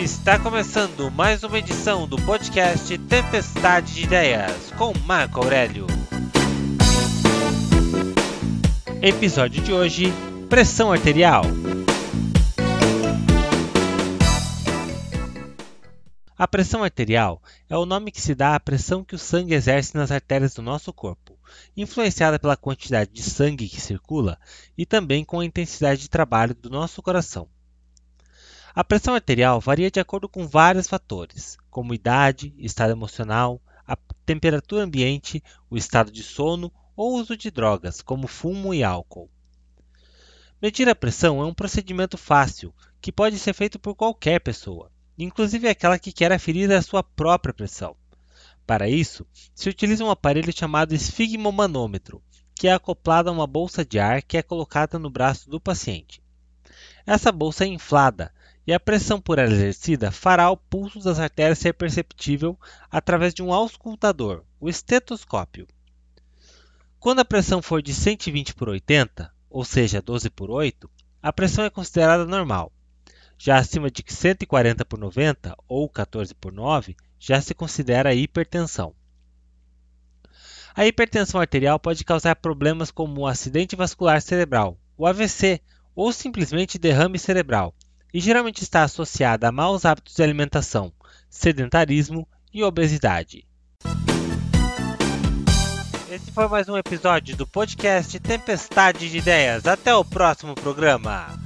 Está começando mais uma edição do podcast Tempestade de Ideias com Marco Aurélio. Episódio de hoje: Pressão arterial. A pressão arterial é o nome que se dá à pressão que o sangue exerce nas artérias do nosso corpo, influenciada pela quantidade de sangue que circula e também com a intensidade de trabalho do nosso coração. A pressão arterial varia de acordo com vários fatores, como idade, estado emocional, a temperatura ambiente, o estado de sono ou uso de drogas, como fumo e álcool. Medir a pressão é um procedimento fácil que pode ser feito por qualquer pessoa, inclusive aquela que quer aferir a sua própria pressão. Para isso, se utiliza um aparelho chamado esfigmomanômetro, que é acoplado a uma bolsa de ar que é colocada no braço do paciente. Essa bolsa é inflada e a pressão por ela exercida fará o pulso das artérias ser perceptível através de um auscultador, o estetoscópio. Quando a pressão for de 120 por 80, ou seja, 12 por 8, a pressão é considerada normal. Já acima de 140 por 90 ou 14 por 9, já se considera hipertensão. A hipertensão arterial pode causar problemas como o acidente vascular cerebral, o AVC ou simplesmente derrame cerebral, e geralmente está associada a maus hábitos de alimentação, sedentarismo e obesidade. Esse foi mais um episódio do podcast Tempestade de Ideias. Até o próximo programa!